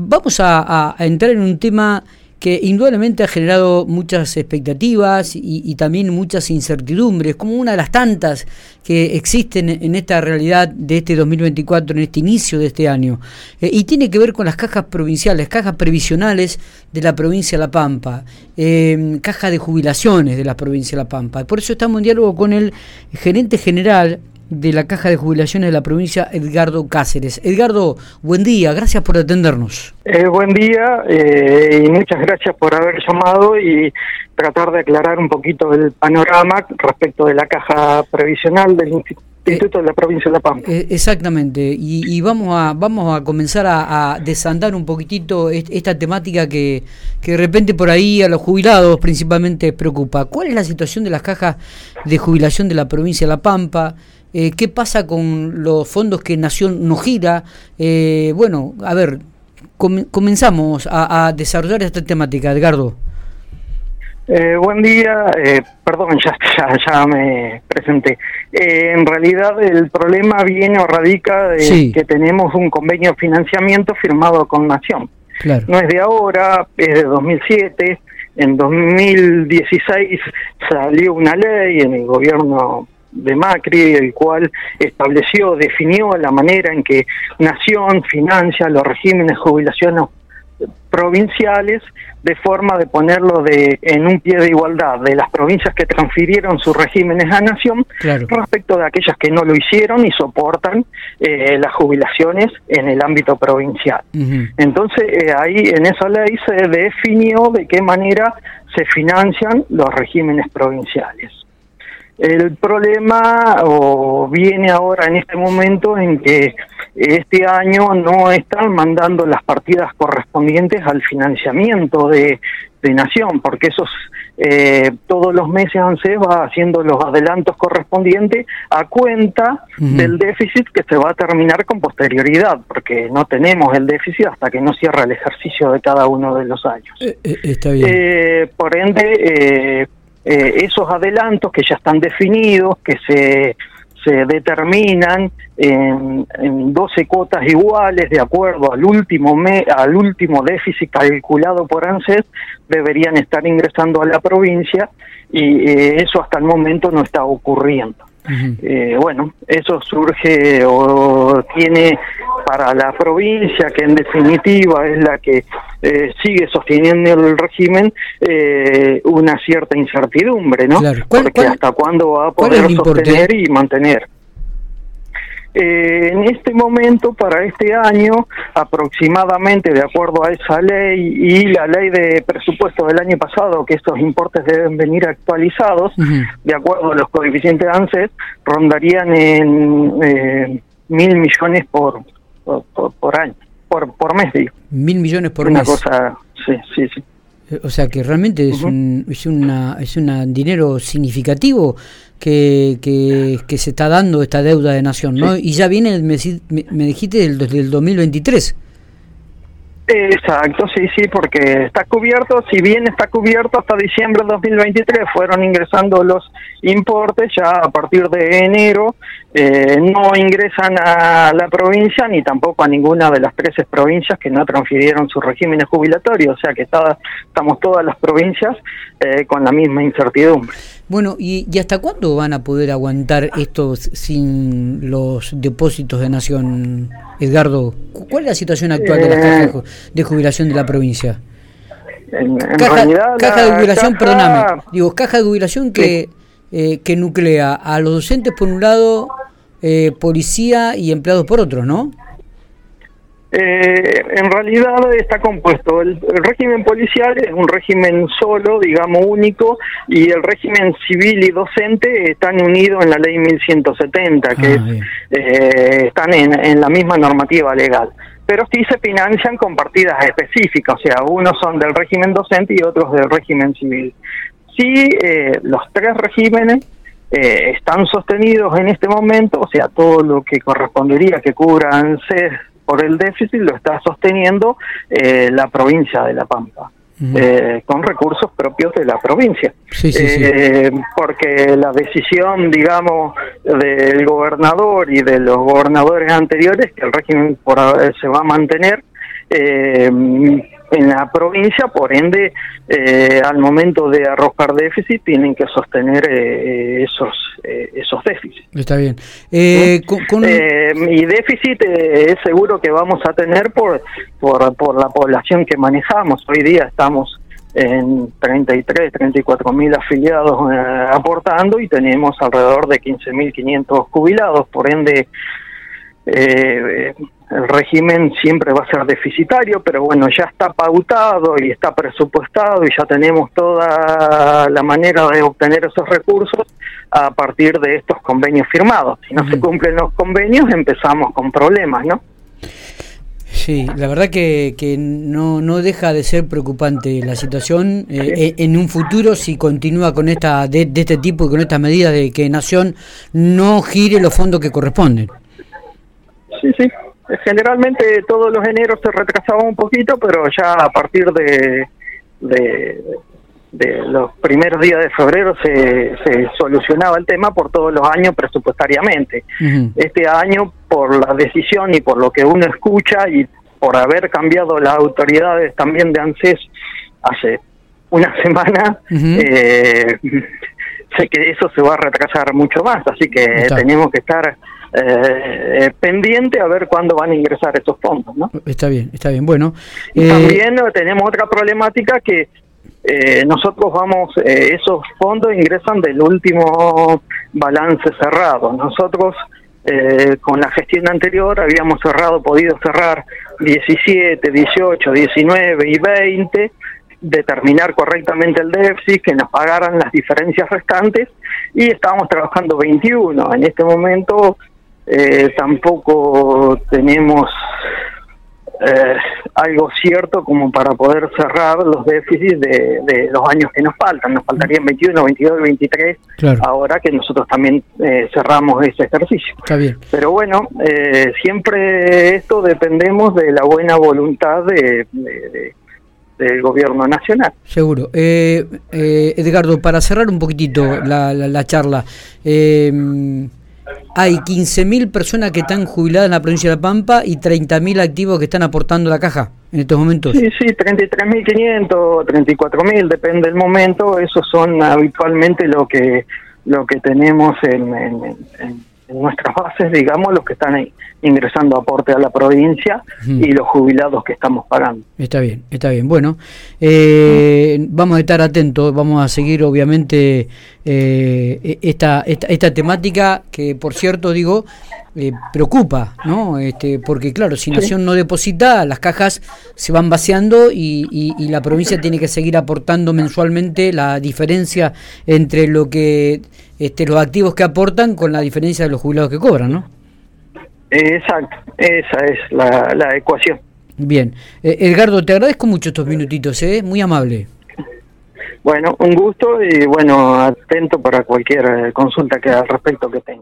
vamos a entrar en un tema que indudablemente ha generado muchas expectativas y, también muchas incertidumbres, como una de las tantas que existen en esta realidad de este 2024, en este inicio de este año. Eh, y tiene que ver con las cajas provinciales, cajas previsionales de la provincia de La Pampa, eh, caja de jubilaciones de la provincia de La Pampa. Por eso estamos en diálogo con el gerente general de la Caja de Jubilaciones de la provincia, Edgardo Cáceres. Edgardo, buen día, gracias por atendernos. Eh, buen día eh, y muchas gracias por haber llamado y tratar de aclarar un poquito el panorama respecto de la Caja Previsional del Instituto de la Provincia de La Pampa. Eh, exactamente, y, vamos a vamos a comenzar a, desandar un poquitito esta temática que, que de repente por ahí a los jubilados principalmente preocupa. ¿Cuál es la situación de las cajas de jubilación de la provincia de La Pampa? Eh, qué pasa con los fondos que Nación no gira. Eh, bueno, a ver, comenzamos a, desarrollar esta temática, Edgardo. Eh, buen día, perdón, ya, ya, me presenté. en realidad el problema viene o radica de que tenemos un convenio de financiamiento firmado con Nación. No es de ahora, es de 2007. En 2016 salió una ley en el gobierno de Macri, el cual estableció, definió la manera en que Nación financia los regímenes de jubilación provinciales de forma de ponerlo de en un pie de igualdad de las provincias que transfirieron sus regímenes a nación respecto de aquellas que no lo hicieron y soportan eh, las jubilaciones en el ámbito provincial. Entonces eh, ahí en esa ley se definió de qué manera se financian los regímenes provinciales. El problema o viene ahora en este momento en que este año no están mandando las partidas correspondientes al financiamiento de, Nación, porque esos eh, todos los meses ANSES va haciendo los adelantos correspondientes a cuenta del déficit que se va a terminar con posterioridad, porque no tenemos el déficit hasta que no cierra el ejercicio de cada uno de los años. Eh, eh, está bien. por ende, eh, esos adelantos que ya están definidos, que se, se determinan en, en 12 cuotas iguales de acuerdo al último, me, al último déficit calculado por ANSES, deberían estar ingresando a la provincia y eh, eso hasta el momento no está ocurriendo. Eh, bueno, eso surge o tiene para la provincia, que en definitiva es la que eh, sigue sosteniendo el régimen, eh, una cierta incertidumbre, ¿no? Porque hasta cuándo va a poder sostener y mantener. Eh, en este momento, para este año, aproximadamente, de acuerdo a esa ley y la ley de presupuesto del año pasado, que estos importes deben venir actualizados, de acuerdo a los coeficientes ANSES, rondarían en eh, mil millones por, por, año, por, por mes, digo. Mil millones por Una mes. cosa, sí, sí, sí. O sea que realmente es, un, es, una, es un dinero significativo que, que, se está dando esta deuda de nación, ¿no? Y ya viene, me, me dijiste, del, del 2023. Exacto, sí, sí, porque está cubierto, si bien está cubierto hasta diciembre de 2023, fueron ingresando los importes, ya a partir de enero eh, no ingresan a la provincia ni tampoco a ninguna de las 13 provincias que no transfirieron sus regímenes jubilatorios, o sea que está, estamos todas las provincias eh, con la misma incertidumbre. Bueno, ¿y, hasta cuándo van a poder aguantar esto sin los depósitos de Nación, Edgardo? ¿Cuál es la situación actual de las cajas de jubilación de la provincia? En, caja, de jubilación, perdóname, digo, caja de jubilación que, eh, que nuclea a los docentes por un lado, eh, policía y empleados por otro, ¿no? Eh, en realidad está compuesto. El, régimen policial es un régimen solo, digamos único, y el régimen civil y docente están unidos en la ley 1170, que ah, eh, están en, la misma normativa legal. Pero sí se financian con partidas específicas, o sea, unos son del régimen docente y otros del régimen civil. Sí, eh, los tres regímenes están sostenidos en este momento, o sea, todo lo que correspondería que cubran CES por el déficit lo está sosteniendo eh, la provincia de La Pampa. Eh, con recursos propios de la provincia. Eh, porque la decisión, digamos, del gobernador y de los gobernadores anteriores, que el régimen por, se va a mantener, eh, en la provincia, por ende, eh, al momento de arrojar déficit, tienen que sostener eh, esos esos déficits. Está bien. y déficit es seguro que vamos a tener por, por, por la población que manejamos. Hoy día estamos en 33, 34 mil afiliados aportando y tenemos alrededor de 15 mil 500 jubilados, por ende eh, el régimen siempre va a ser deficitario, pero bueno, ya está pautado y está presupuestado y ya tenemos toda la manera de obtener esos recursos a partir de estos convenios firmados. Si no se cumplen los convenios, empezamos con problemas, ¿no? Sí, la verdad que, que no, no deja de ser preocupante la situación eh, en un futuro si continúa con esta de, de este tipo y con estas medidas de que Nación no gire los fondos que corresponden. Sí, sí. Generalmente todos los eneros se retrasaban un poquito, pero ya a partir de, de, los primeros días de febrero se, se, solucionaba el tema por todos los años presupuestariamente. Este año, por la decisión y por lo que uno escucha y por haber cambiado las autoridades también de ANSES hace una semana, eh, sé que eso se va a retrasar mucho más, así que tenemos que estar eh, eh, pendiente a ver cuándo van a ingresar esos fondos. ¿no? Está bien, está bien. Bueno, eh, también tenemos otra problemática que eh, nosotros vamos, esos fondos ingresan del último balance cerrado. Nosotros con la gestión anterior habíamos cerrado, podido cerrar 17, 18, 19 y 20 determinar correctamente el déficit, que nos pagaran las diferencias restantes y estábamos trabajando 21. En este momento eh, tampoco tenemos eh, algo cierto como para poder cerrar los déficits de, los años que nos faltan. Nos faltarían 21, 22 y 23 ahora que nosotros también eh, cerramos ese ejercicio. Pero bueno, siempre esto dependemos de la buena voluntad de, del gobierno nacional. Seguro. Edgardo, para cerrar un poquitito la, la, la charla, hay 15.000 personas que están jubiladas en la provincia de La Pampa y 30.000 activos que están aportando la caja en estos momentos. Sí, sí, 33.500, 34.000, depende del momento. Esos son habitualmente lo que lo que tenemos en, en en nuestras bases, digamos, los que están ingresando aporte a la provincia y los jubilados que estamos pagando. Está bien, está bien. Bueno, eh, vamos a estar atentos, vamos a seguir obviamente eh, esta, esta, esta temática que, por cierto, digo, eh, preocupa, ¿no? Este, porque claro, si Nación no deposita, las cajas se van vaciando y, y, la provincia tiene que seguir aportando mensualmente la diferencia entre lo que este, los activos que aportan con la diferencia de los jubilados que cobran, ¿no? Exacto, esa es la, la ecuación. Bien, eh, Edgardo, te agradezco mucho estos minutitos, ¿eh? muy amable. Bueno, un gusto y bueno, atento para cualquier eh, consulta que al respecto que tenga.